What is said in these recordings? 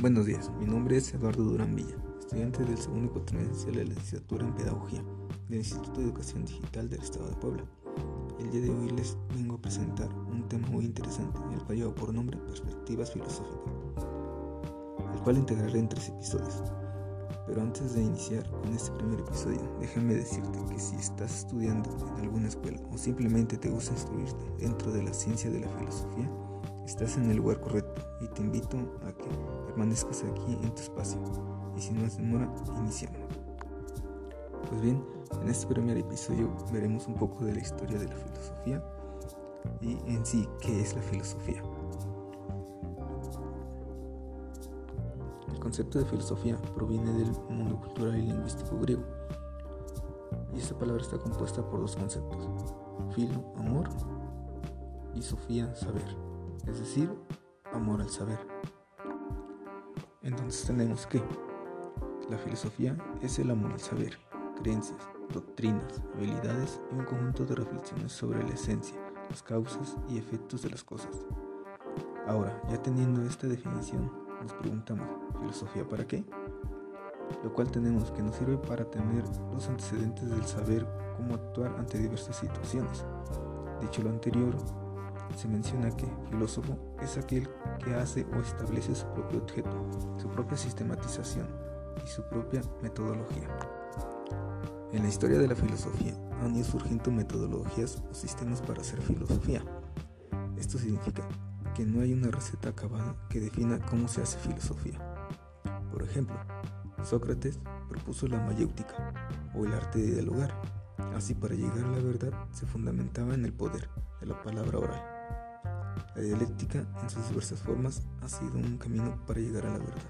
Buenos días, mi nombre es Eduardo Durán Villa, estudiante del segundo cuatrimestre de la licenciatura en Pedagogía del Instituto de Educación Digital del Estado de Puebla. El día de hoy les vengo a presentar un tema muy interesante, el cual lleva por nombre Perspectivas Filosóficas, el cual integraré en tres episodios. Pero antes de iniciar con este primer episodio, déjame decirte que si estás estudiando en alguna escuela o simplemente te gusta instruirte dentro de la ciencia de la filosofía, estás en el lugar correcto y te invito a que permanezcas aquí en tu espacio. Y si no es demora, iniciamos. Pues bien, en este primer episodio veremos un poco de la historia de la filosofía y en sí qué es la filosofía. El concepto de filosofía proviene del mundo cultural y lingüístico griego. Y esta palabra está compuesta por dos conceptos, filo, amor, y sofía, saber es decir, amor al saber. Entonces tenemos que la filosofía es el amor al saber, creencias, doctrinas, habilidades y un conjunto de reflexiones sobre la esencia, las causas y efectos de las cosas. Ahora, ya teniendo esta definición, nos preguntamos, ¿filosofía para qué? Lo cual tenemos que nos sirve para tener los antecedentes del saber cómo actuar ante diversas situaciones. Dicho lo anterior, se menciona que filósofo es aquel que hace o establece su propio objeto, su propia sistematización y su propia metodología. En la historia de la filosofía han ido surgiendo metodologías o sistemas para hacer filosofía. Esto significa que no hay una receta acabada que defina cómo se hace filosofía. Por ejemplo, Sócrates propuso la mayéutica o el arte de dialogar. Así para llegar a la verdad se fundamentaba en el poder de la palabra oral. La dialéctica, en sus diversas formas, ha sido un camino para llegar a la verdad.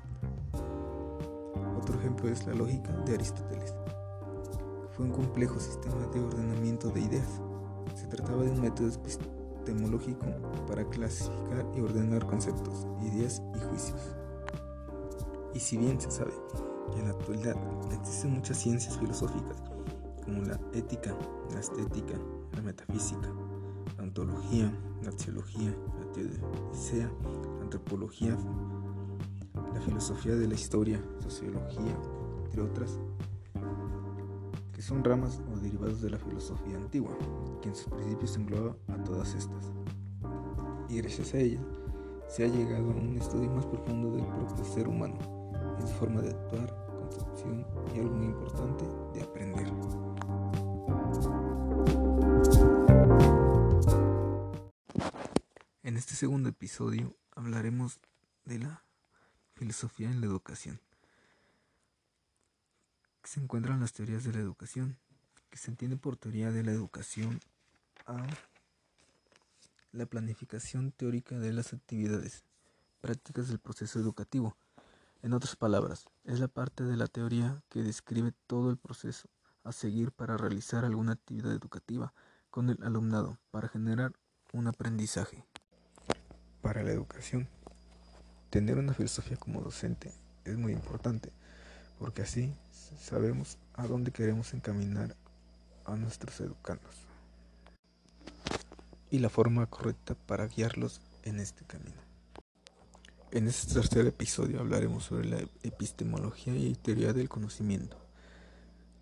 Otro ejemplo es la lógica de Aristóteles. Fue un complejo sistema de ordenamiento de ideas. Se trataba de un método epistemológico para clasificar y ordenar conceptos, ideas y juicios. Y si bien se sabe que en la actualidad existen muchas ciencias filosóficas, como la ética, la estética, la metafísica, la ontología, la teología, la teodicea, la antropología, la filosofía de la historia, sociología, entre otras, que son ramas o derivados de la filosofía antigua, que en sus principios engloba a todas estas. Y gracias a ella se ha llegado a un estudio más profundo del propio ser humano, en su forma de actuar, concepción y algo muy importante, de aprender. Este segundo episodio hablaremos de la filosofía en la educación. Se encuentran las teorías de la educación, que se entiende por teoría de la educación a la planificación teórica de las actividades prácticas del proceso educativo. En otras palabras, es la parte de la teoría que describe todo el proceso a seguir para realizar alguna actividad educativa con el alumnado para generar un aprendizaje para la educación. Tener una filosofía como docente es muy importante porque así sabemos a dónde queremos encaminar a nuestros educandos y la forma correcta para guiarlos en este camino. En este tercer episodio hablaremos sobre la epistemología y teoría del conocimiento,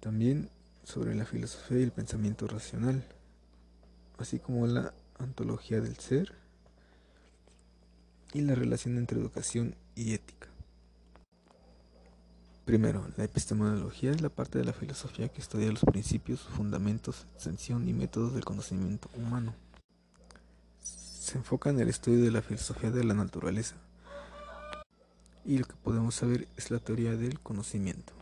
también sobre la filosofía y el pensamiento racional, así como la antología del ser y la relación entre educación y ética. Primero, la epistemología es la parte de la filosofía que estudia los principios, fundamentos, extensión y métodos del conocimiento humano. Se enfoca en el estudio de la filosofía de la naturaleza. Y lo que podemos saber es la teoría del conocimiento.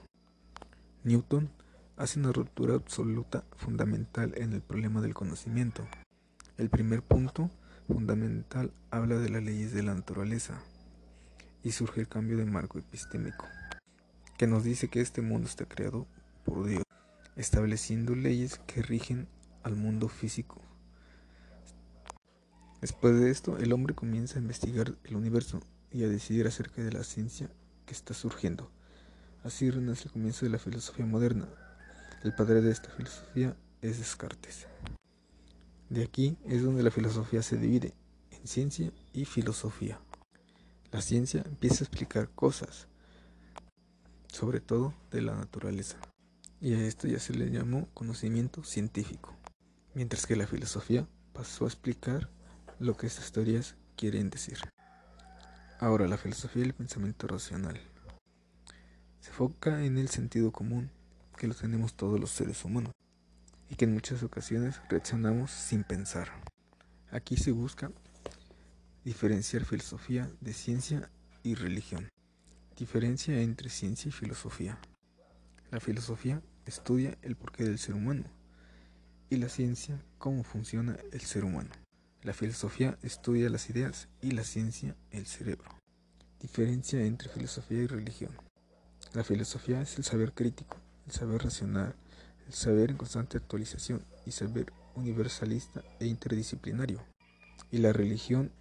Newton hace una ruptura absoluta fundamental en el problema del conocimiento. El primer punto fundamental habla de las leyes de la naturaleza y surge el cambio de marco epistémico, que nos dice que este mundo está creado por Dios, estableciendo leyes que rigen al mundo físico. Después de esto, el hombre comienza a investigar el universo y a decidir acerca de la ciencia que está surgiendo. Así renace el comienzo de la filosofía moderna. El padre de esta filosofía es Descartes. De aquí es donde la filosofía se divide en ciencia y filosofía. La ciencia empieza a explicar cosas, sobre todo de la naturaleza, y a esto ya se le llamó conocimiento científico, mientras que la filosofía pasó a explicar lo que estas teorías quieren decir. Ahora, la filosofía del pensamiento racional se enfoca en el sentido común que lo tenemos todos los seres humanos y que en muchas ocasiones reaccionamos sin pensar. Aquí se busca diferenciar filosofía de ciencia y religión. Diferencia entre ciencia y filosofía. La filosofía estudia el porqué del ser humano y la ciencia cómo funciona el ser humano. La filosofía estudia las ideas y la ciencia el cerebro. Diferencia entre filosofía y religión. La filosofía es el saber crítico, el saber racional, el saber en constante actualización y saber universalista e interdisciplinario. Y la religión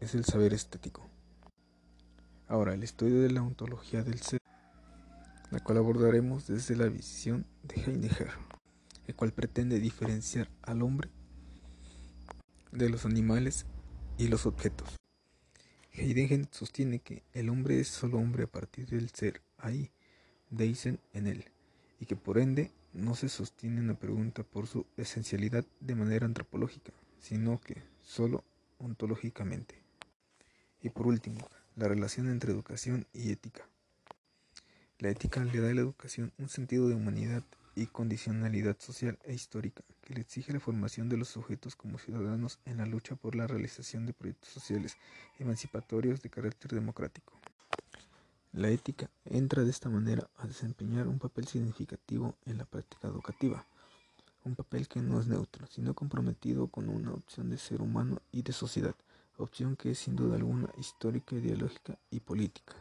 es el saber estético. Ahora, el estudio de la ontología del ser, la cual abordaremos desde la visión de Heidegger, el cual pretende diferenciar al hombre de los animales y los objetos. Heidegger sostiene que el hombre es solo hombre a partir del ser ahí, Deisen en él, y que por ende no se sostiene una pregunta por su esencialidad de manera antropológica, sino que solo ontológicamente. Y por último, la relación entre educación y ética. La ética le da a la educación un sentido de humanidad y condicionalidad social e histórica que le exige la formación de los sujetos como ciudadanos en la lucha por la realización de proyectos sociales emancipatorios de carácter democrático. La ética entra de esta manera a desempeñar un papel significativo en la práctica educativa, un papel que no es neutro, sino comprometido con una opción de ser humano y de sociedad, opción que es sin duda alguna histórica, ideológica y política.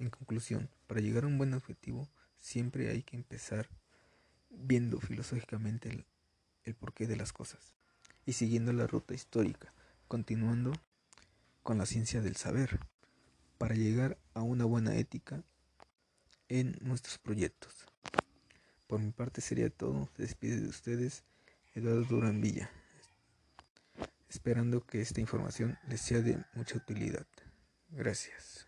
En conclusión, para llegar a un buen objetivo, siempre hay que empezar viendo filosóficamente el, porqué de las cosas y siguiendo la ruta histórica, continuando con la ciencia del saber para llegar a una buena ética en nuestros proyectos. Por mi parte sería todo. Despide de ustedes Eduardo Durán Villa, esperando que esta información les sea de mucha utilidad. Gracias.